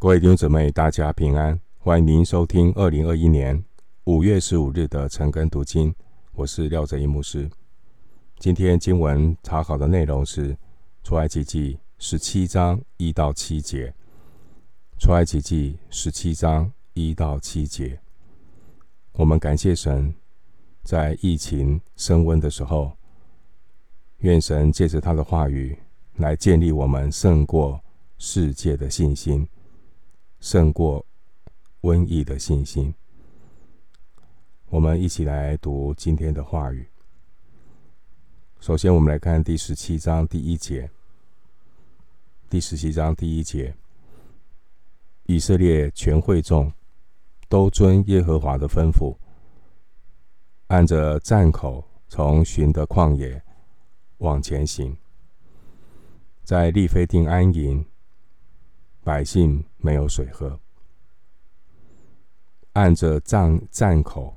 各位弟兄姊妹，大家平安！欢迎您收听二零二一年五月十五日的晨更读经，我是廖哲一牧师。今天经文查考的内容是出埃及记十七章一到七节。出埃及记十七章一到七节，我们感谢神，在疫情升温的时候，愿神借着他的话语来建立我们胜过世界的信心。胜过瘟疫的信心。我们一起来读今天的话语。首先，我们来看第十七章第一节。第十七章第一节，以色列全会众都遵耶和华的吩咐，按着站口从寻的旷野往前行，在利非定安营。百姓没有水喝，按着站站口，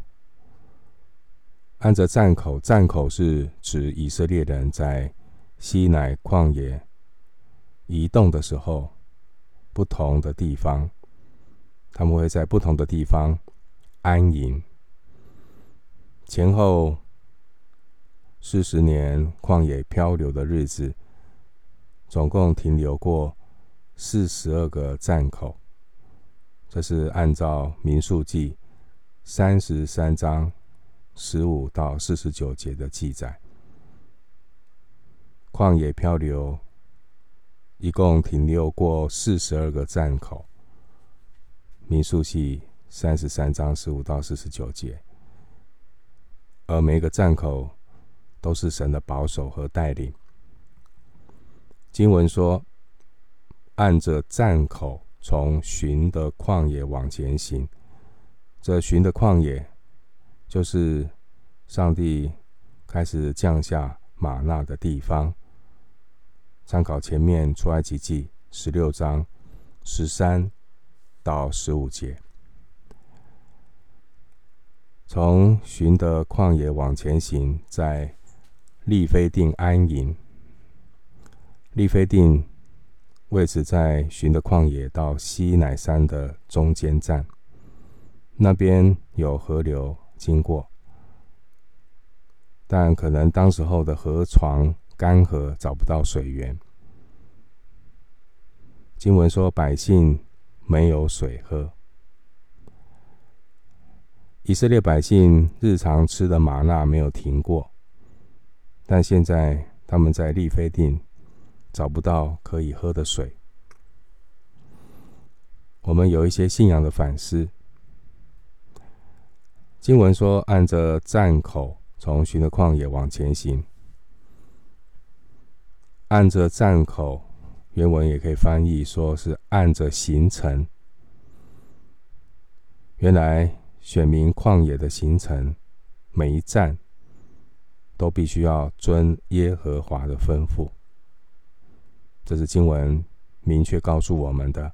按着站口，站口是指以色列人在西乃旷野移动的时候，不同的地方，他们会在不同的地方安营。前后四十年旷野漂流的日子，总共停留过。四十二个站口，这是按照民数记三十三章十五到四十九节的记载。旷野漂流一共停留过四十二个站口，民数记三十三章十五到四十九节，而每个站口都是神的保守和带领。经文说。按着站口从寻的旷野往前行，这寻的旷野就是上帝开始降下吗哪的地方。参考前面出埃及记十六章十三到十五节，从寻的旷野往前行，在利非定安营。利非定。位置在寻的旷野到西乃山的中间站，那边有河流经过，但可能当时候的河床干涸，找不到水源。经文说百姓没有水喝，以色列百姓日常吃的吗哪没有停过，但现在他们在利非定。找不到可以喝的水，我们有一些信仰的反思。经文说：“按着站口从寻的旷野往前行。”按着站口，原文也可以翻译说是按着行程。原来选民旷野的行程，每一站都必须要遵耶和华的吩咐。这是经文明确告诉我们的，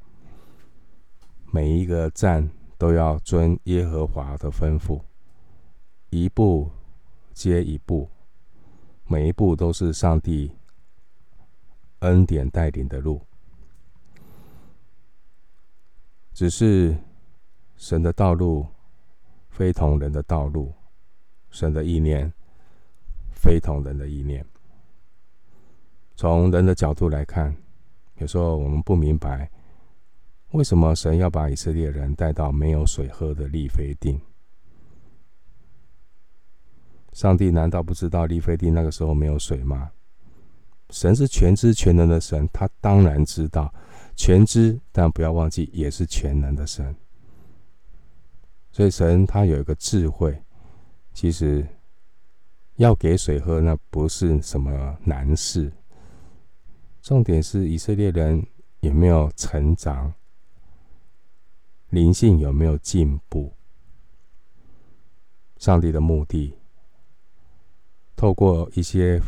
每一个站都要遵耶和华的吩咐，一步接一步，每一步都是上帝恩典带领的路。只是神的道路非同人的道路，神的意念非同人的意念。从人的角度来看，有时候我们不明白，为什么神要把以色列人带到没有水喝的利非定？上帝难道不知道利非定那个时候没有水吗？神是全知全能的神，他当然知道，全知，但不要忘记也是全能的神。所以神他有一个智慧，其实要给水喝，那不是什么难事。重点是以色列人有没有成长，灵性有没有进步？上帝的目的，透过一些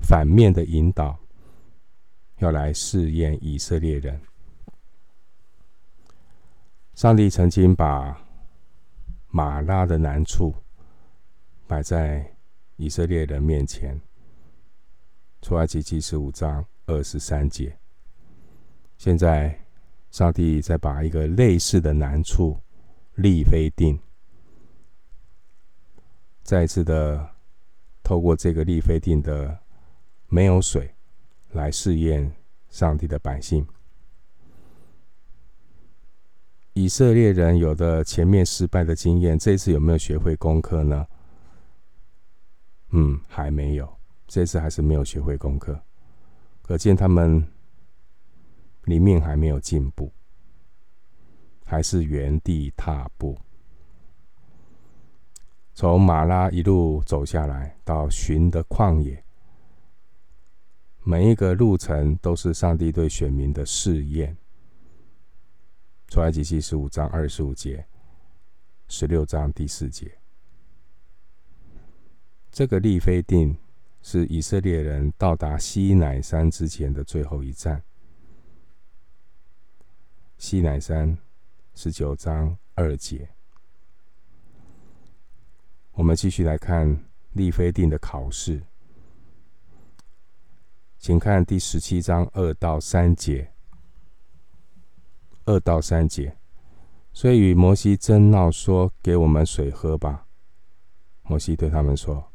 反面的引导，要来试验以色列人。上帝曾经把马拉的难处摆在以色列人面前，出埃及记十五章。二十三节，现在上帝再把一个类似的难处利非定，再次的透过这个利非定的没有水来试验上帝的百姓。以色列人有的前面失败的经验，这次有没有学会功课呢？嗯，还没有，这次还是没有学会功课，可见他们里面还没有进步，还是原地踏步。从马拉一路走下来到寻的旷野，每一个路程都是上帝对选民的试验。出埃及记十五章二十五节，十六章第四节。这个利非定是以色列人到达西乃山之前的最后一站。西乃山十九章二节。我们继续来看利非定的考试，请看第十七章二到三节。二到三节，所以与摩西争闹说：“给我们水喝吧。”摩西对他们说：“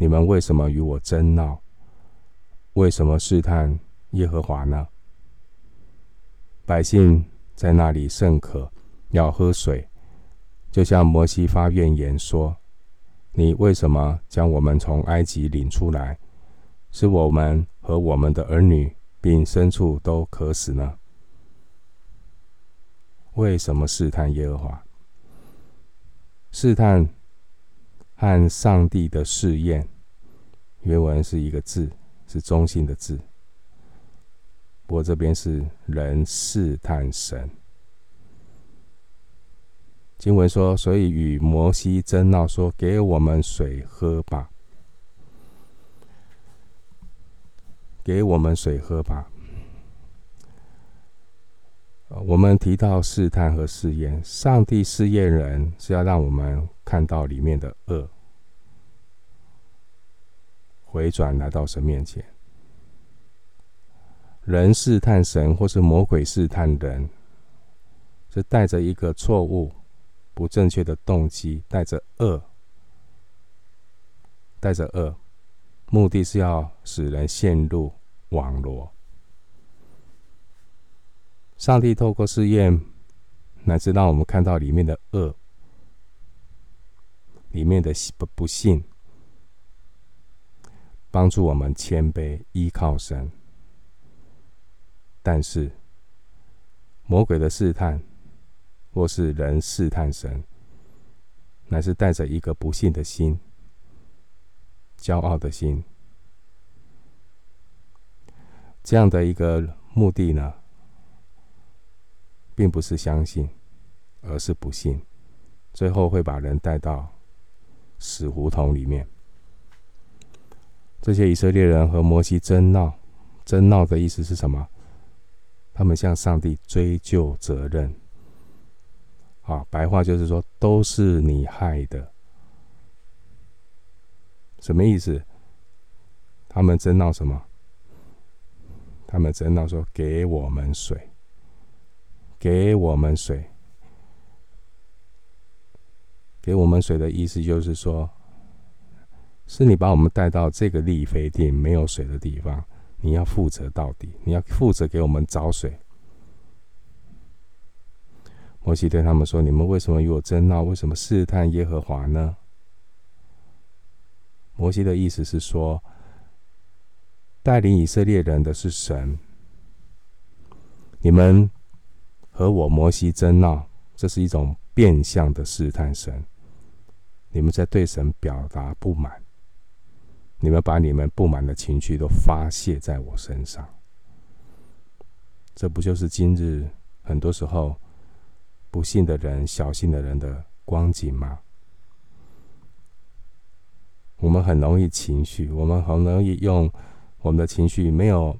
你们为什么与我争闹？为什么试探耶和华呢？”百姓在那里甚渴，要喝水，就向摩西发怨言说：“你为什么将我们从埃及领出来，使我们和我们的儿女并牲畜都渴死呢？”为什么试探耶和华？试探和上帝的试验，原文是一个字，是中性的字。不过这边是人试探神。经文说，所以与摩西争闹，说：“给我们水喝吧，给我们水喝吧。”我们提到试探和试验，上帝试验人是要让我们看到里面的恶，回转来到神面前。人试探神，或是魔鬼试探人，是带着一个错误、不正确的动机，带着恶，带着恶，目的是要使人陷入网罗。上帝透过试验，乃至让我们看到里面的恶，里面的不不信，帮助我们谦卑依靠神。但是，魔鬼的试探，或是人试探神，乃是带着一个不信的心、骄傲的心，这样的一个目的呢？并不是相信，而是不信，最后会把人带到死胡同里面。这些以色列人和摩西争闹，争闹的意思是什么？他们向上帝追究责任。啊，白话就是说，都是你害的。什么意思？他们争闹什么？他们争闹说：“给我们水。”给我们水，给我们水的意思就是说，是你把我们带到这个利非定没有水的地方，你要负责到底，你要负责给我们找水。摩西对他们说：“你们为什么与我争闹？为什么试探耶和华呢？”摩西的意思是说，带领以色列人的是神，你们。和我摩西争闹，这是一种变相的试探神。你们在对神表达不满，你们把你们不满的情绪都发泄在我身上，这不就是今日很多时候不信的人、小信的人的光景吗？我们很容易情绪，我们很容易用我们的情绪没有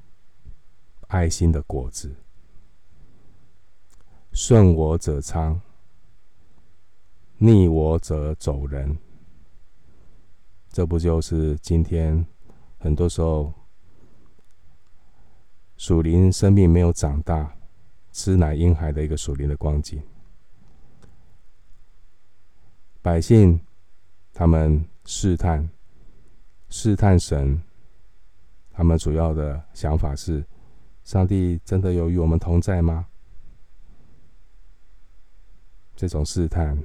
爱心的果子。顺我者昌，逆我者走人。这不就是今天很多时候属灵生命没有长大，吃奶婴孩的一个属灵的光景。百姓他们试探试探神，他们主要的想法是：上帝真的有与我们同在吗？这种试探，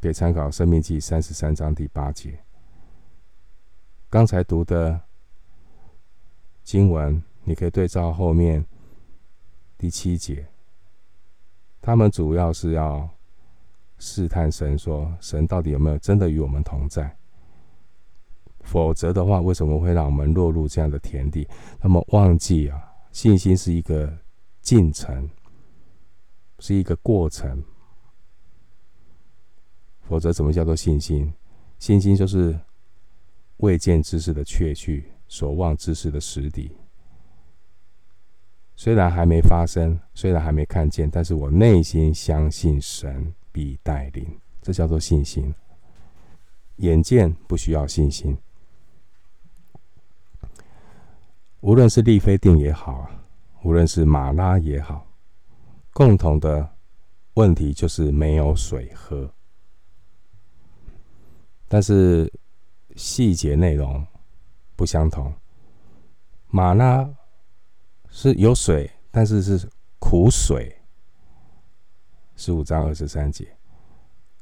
可以参考《生命记》三十三章第八节。刚才读的经文，你可以对照后面第七节。他们主要是要试探神，说神到底有没有真的与我们同在？否则的话，为什么会让我们落入这样的田地？那么忘记啊，信心是一个进程，是一个过程。否则，怎么叫做信心？信心就是。未见之事的确据，所望之事的实底。虽然还没发生，虽然还没看见，但是我内心相信神必带领，这叫做信心。眼见不需要信心。无论是利非定也好，无论是马拉也好，共同的问题就是没有水喝。但是。细节内容不相同。玛拉是有水，但是是苦水。十五章二十三节，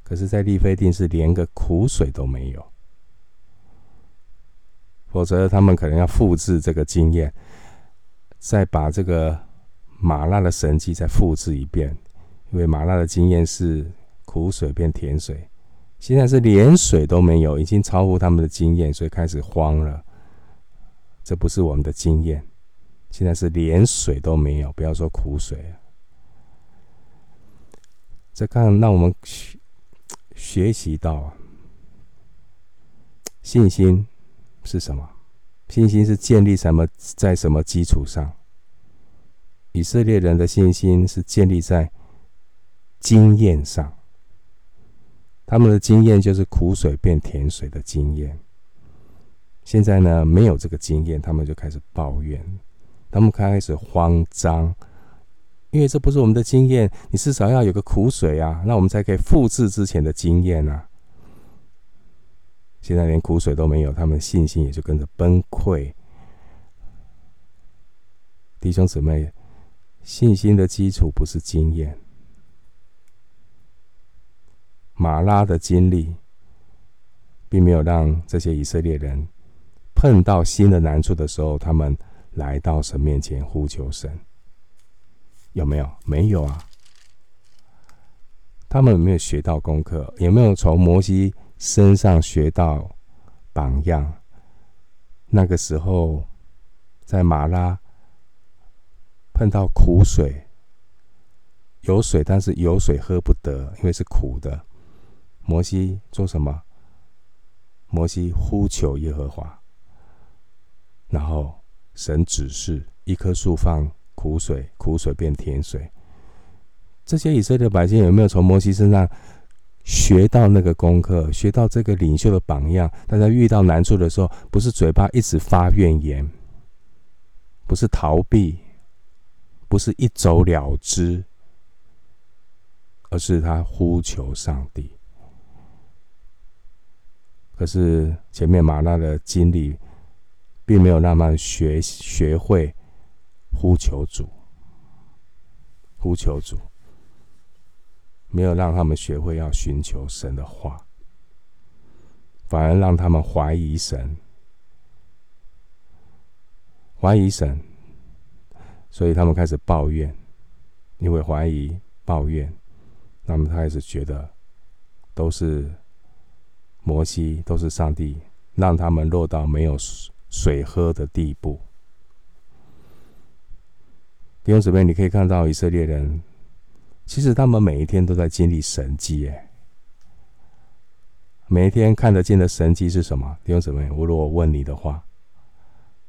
可是，在利非定是连个苦水都没有。否则，他们可能要复制这个经验，再把这个玛拉的神迹再复制一遍，因为玛拉的经验是苦水变甜水。现在是连水都没有，已经超乎他们的经验，所以开始慌了。这不是我们的经验，现在是连水都没有，不要说苦水。这看，让我们学学习到信心是什么？信心是建立什么？在什么基础上？以色列人的信心是建立在经验上。他们的经验就是苦水变甜水的经验。现在呢，没有这个经验，他们就开始抱怨，他们开始慌张，因为这不是我们的经验。你至少要有个苦水啊，那我们才可以复制之前的经验啊。现在连苦水都没有，他们信心也就跟着崩溃。弟兄姊妹，信心的基础不是经验。马拉的经历，并没有让这些以色列人碰到新的难处的时候，他们来到神面前呼求神。有没有？没有啊。他们有没有学到功课？有没有从摩西身上学到榜样？那个时候，在马拉碰到苦水，有水，但是有水喝不得，因为是苦的。摩西做什么？摩西呼求耶和华，然后神指示一棵树放苦水，苦水变甜水。这些以色列百姓有没有从摩西身上学到那个功课，学到这个领袖的榜样？大家遇到难处的时候，不是嘴巴一直发怨言，不是逃避，不是一走了之，而是他呼求上帝。可是前面玛拉的经历，并没有那么学学会呼求主，呼求主，没有让他们学会要寻求神的话，反而让他们怀疑神，怀疑神，所以他们开始抱怨，因为怀疑抱怨，那么他开始觉得都是。摩西都是上帝让他们落到没有水喝的地步。弟兄姊妹，你可以看到以色列人，其实他们每一天都在经历神迹。哎，每一天看得见的神迹是什么？弟兄姊妹，我如果问你的话，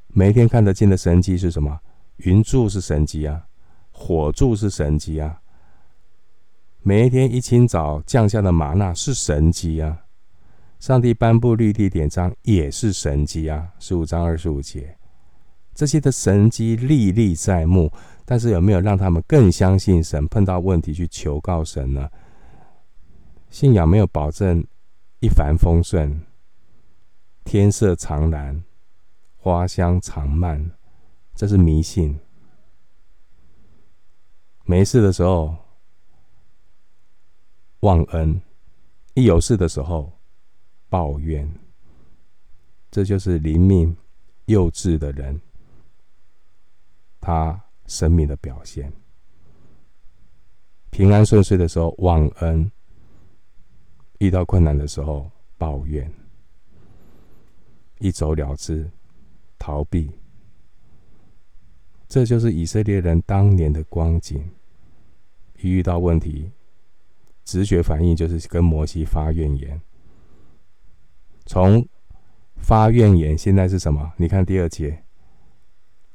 每一天看得见的神迹是什么？云柱是神迹啊，火柱是神迹啊。每一天一清早降下的吗哪是神迹啊。上帝颁布律例典章也是神迹啊，十五章二十五节，这些的神迹历历在目，但是有没有让他们更相信神？碰到问题去求告神呢？信仰没有保证一帆风顺、天色常蓝、花香常漫，这是迷信。没事的时候忘恩，一有事的时候抱怨，这就是灵命幼稚的人，他生命的表现。平安顺遂的时候忘恩，遇到困难的时候抱怨，一走了之，逃避。这就是以色列人当年的光景。一遇到问题，直觉反应就是跟摩西发怨言。从发怨言，现在是什么？你看第二节，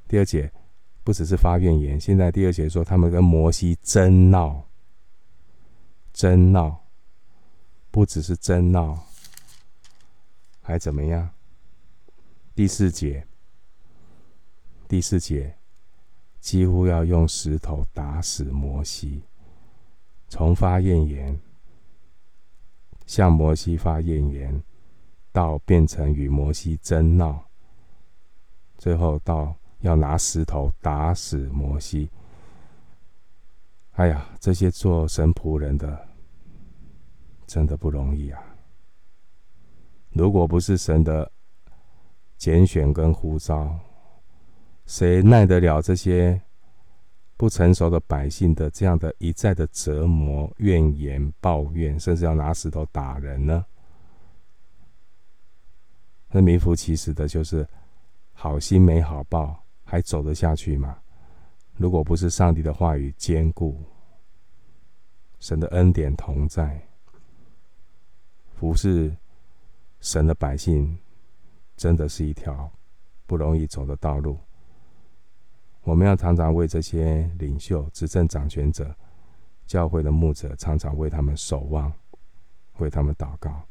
第二节不只是发怨言，现在第二节说他们跟摩西争闹，争闹，不只是争闹，还怎么样？第四节，第四节。几乎要用石头打死摩西。从发怨言，向摩西发怨言，到变成与摩西争闹，最后到要拿石头打死摩西。哎呀，这些做神仆人的真的不容易啊！如果不是神的拣选跟呼召，谁耐得了这些？不成熟的百姓的这样的一再的折磨、怨言、抱怨，甚至要拿石头打人呢？那名副其实的就是好心没好报，还走得下去吗？如果不是上帝的话语坚固，神的恩典同在，服侍神的百姓，真的是一条不容易走的道路。我们要常常为这些领袖、执政掌权者、教会的牧者，常常为他们守望，为他们祷告，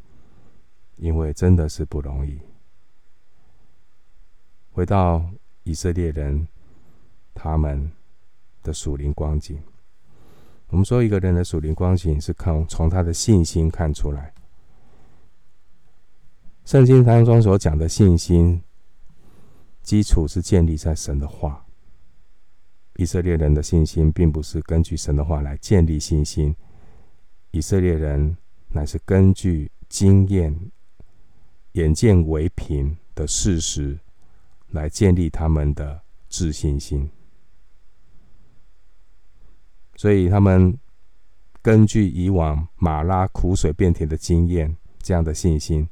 因为真的是不容易。回到以色列人，他们的属灵光景，我们说一个人的属灵光景是看从他的信心看出来。圣经当中所讲的信心，基础是建立在神的话。以色列人的信心，并不是根据神的话来建立信心，以色列人乃是根据经验、眼见为凭的事实来建立他们的自信心。所以，他们根据以往马拉苦水变甜的经验，这样的信心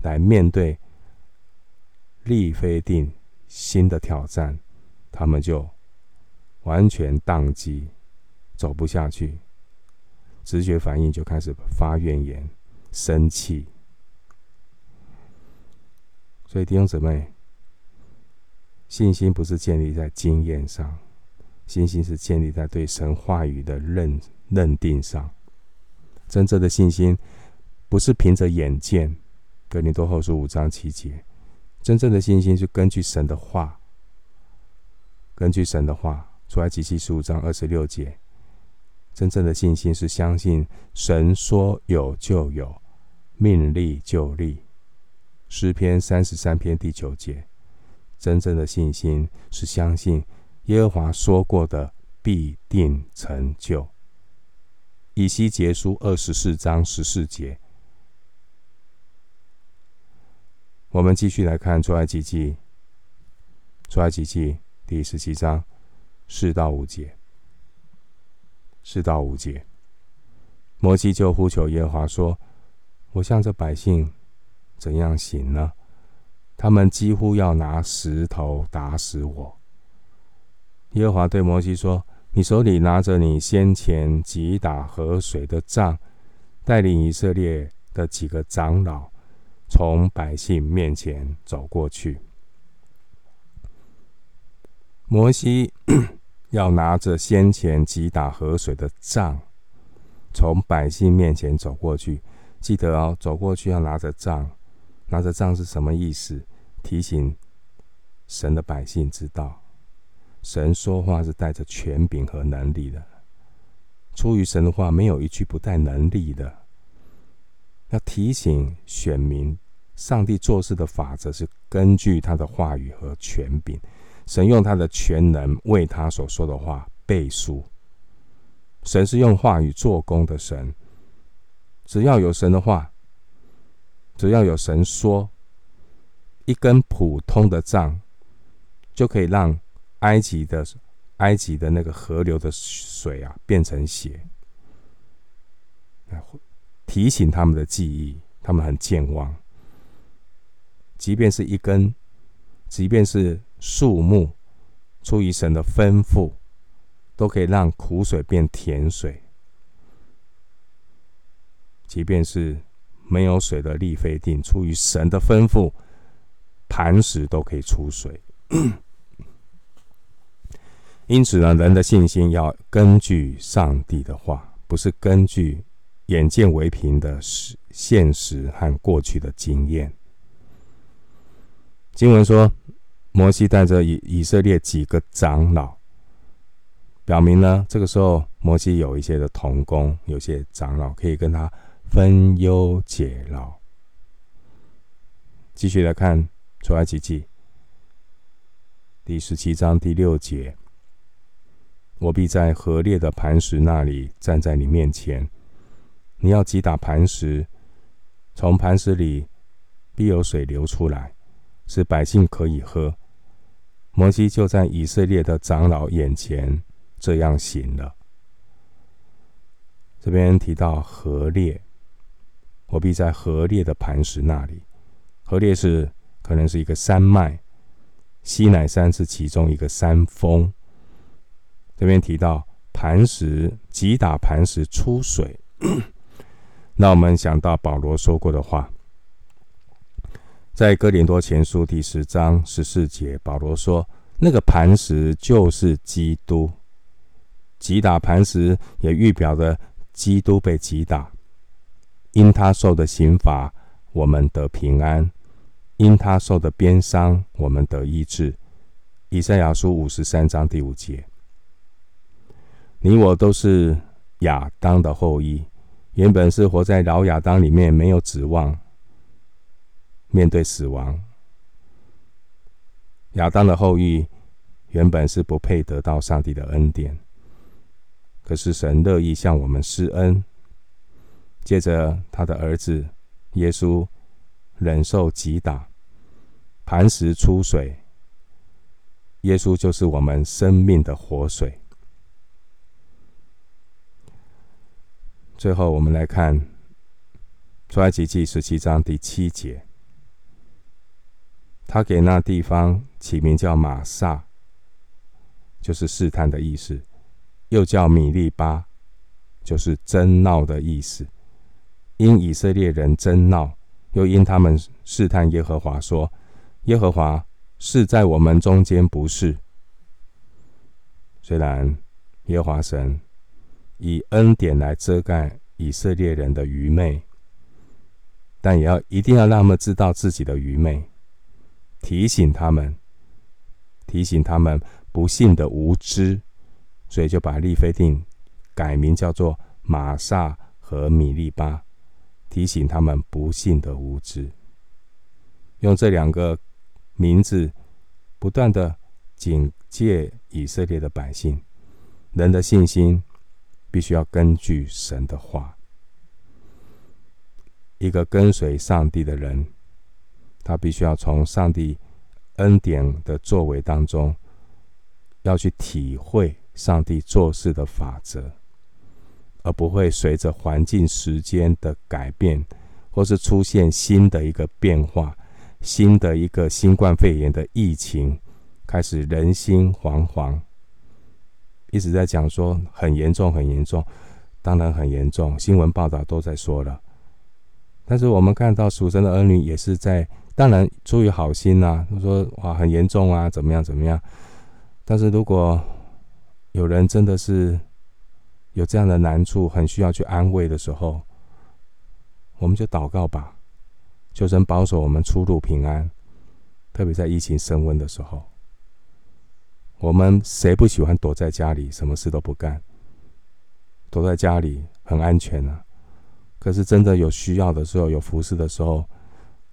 来面对利非定新的挑战，他们就。完全宕机，走不下去，直觉反应就开始发怨言、生气。所以弟兄姊妹，信心不是建立在经验上，信心是建立在对神话语的认认定上。真正的信心不是凭着眼见，哥林多后书五章七节，真正的信心是根据神的话，根据神的话。出来及记十五章二十六节，真正的信心是相信神说有就有，命立就立。诗篇三十三篇第九节，真正的信心是相信耶和华说过的必定成就。以西结书二十四章十四节，我们继续来看出埃及记，出埃及记第十七章。四到五节，四到五节，摩西就呼求耶和华说：“我向这百姓怎样行呢？他们几乎要拿石头打死我。”耶和华对摩西说：“你手里拿着你先前击打河水的杖，带领以色列的几个长老从百姓面前走过去。”摩西。要拿着先前击打河水的杖，从百姓面前走过去。记得哦，走过去要拿着杖。拿着杖是什么意思？提醒神的百姓知道，神说话是带着权柄和能力的。出于神的话，没有一句不带能力的。要提醒选民，上帝做事的法则是根据他的话语和权柄。神用他的全能为他所说的话背书。神是用话语做工的神。只要有神的话，只要有神说，一根普通的杖就可以让埃及的埃及的那个河流的水啊变成血。提醒他们的记忆，他们很健忘。即便是一根，即便是树木，出于神的吩咐，都可以让苦水变甜水。即便是没有水的利非定，出于神的吩咐，磐石都可以出水。因此呢，人的信心要根据上帝的话，不是根据。眼见为凭的实现实和过去的经验。经文说，摩西带着以以色列几个长老，表明呢，这个时候摩西有一些的同工，有些长老可以跟他分忧解劳。继续来看出埃及记第十七章第六节：我必在何烈的磐石那里站在你面前。你要击打磐石，从磐石里必有水流出来，使百姓可以喝。摩西就在以色列的长老眼前这样行了。这边提到何烈，我必在何烈的磐石那里。何烈是可能是一个山脉，西乃山是其中一个山峰。这边提到磐石，击打磐石出水。让我们想到保罗说过的话，在哥林多前书第十章十四节，保罗说：“那个磐石就是基督，击打磐石也预表着基督被击打，因他受的刑罚，我们得平安；因他受的鞭伤，我们得医治。”以赛亚书五十三章第五节，你我都是亚当的后裔。原本是活在老亚当里面，没有指望面对死亡。亚当的后裔原本是不配得到上帝的恩典，可是神乐意向我们施恩，接着他的儿子耶稣忍受击打，磐石出水，耶稣就是我们生命的活水。最后，我们来看《出埃及记》十七章第七节。他给那地方起名叫玛撒，就是试探的意思；又叫米利巴，就是争闹的意思。因以色列人争闹，又因他们试探耶和华，说：“耶和华是在我们中间，不是。”虽然耶和华神。以恩典来遮盖以色列人的愚昧，但也要一定要让他们知道自己的愚昧，提醒他们，提醒他们不幸的无知，所以就把利非定改名叫做玛萨和米利巴，提醒他们不信的无知。用这两个名字，不断的警戒以色列的百姓，人的信心。必须要根据神的话。一个跟随上帝的人，他必须要从上帝恩典的作为当中，要去体会上帝做事的法则，而不会随着环境、时间的改变，或是出现新的一个变化、新的一个新冠肺炎的疫情，开始人心惶惶。一直在讲说很严重，很严重，当然很严重。新闻报道都在说了，但是我们看到属神的儿女也是在，当然出于好心呐、啊，说哇很严重啊，怎么样怎么样。但是如果有人真的是有这样的难处，很需要去安慰的时候，我们就祷告吧，求神保守我们出入平安，特别在疫情升温的时候，我们谁不喜欢躲在家里，什么事都不干？躲在家里很安全啊。可是真的有需要的时候，有服侍的时候，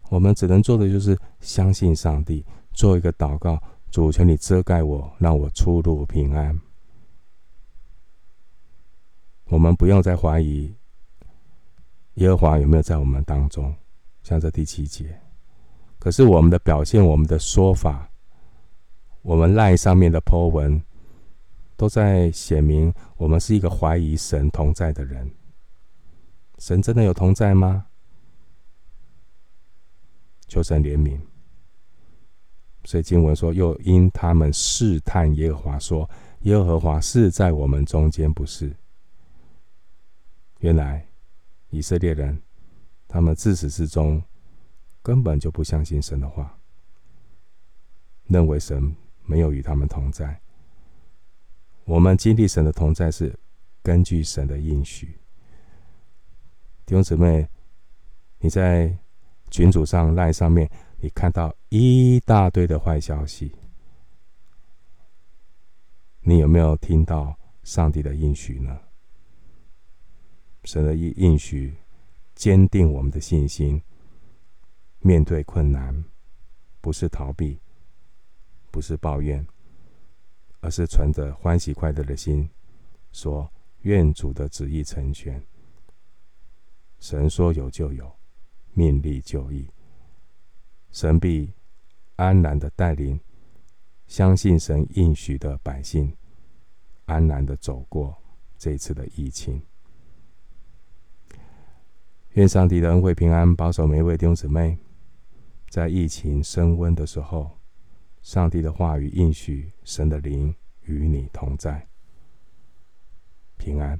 我们只能做的就是相信上帝，做一个祷告：主，求你遮盖我，让我出入平安。我们不用再怀疑耶和华有没有在我们当中，像这第七节。可是我们的表现、我们的说法、我们赖上面的 po 文，都在显明我们是一个怀疑神同在的人。神真的有同在吗？求神怜悯。所以经文说，又因他们试探耶和华，说耶和华是在我们中间，不是。原来以色列人，他们自始至终根本就不相信神的话，认为神没有与他们同在。我们经历神的同在是根据神的应许。弟兄姊妹，你在群组上、赖上面，你看到一大堆的坏消息，你有没有听到上帝的应许呢？神的应应许，坚定我们的信心。面对困难，不是逃避，不是抱怨，而是存着欢喜快乐的心，说：“愿主的旨意成全。”神说有就有，命立就义。神必安然的带领，相信神应许的百姓，安然的走过这次的疫情。愿上帝的恩惠平安保守每一位弟兄姊妹，在疫情升温的时候，上帝的话语应许，神的灵与你同在，平安。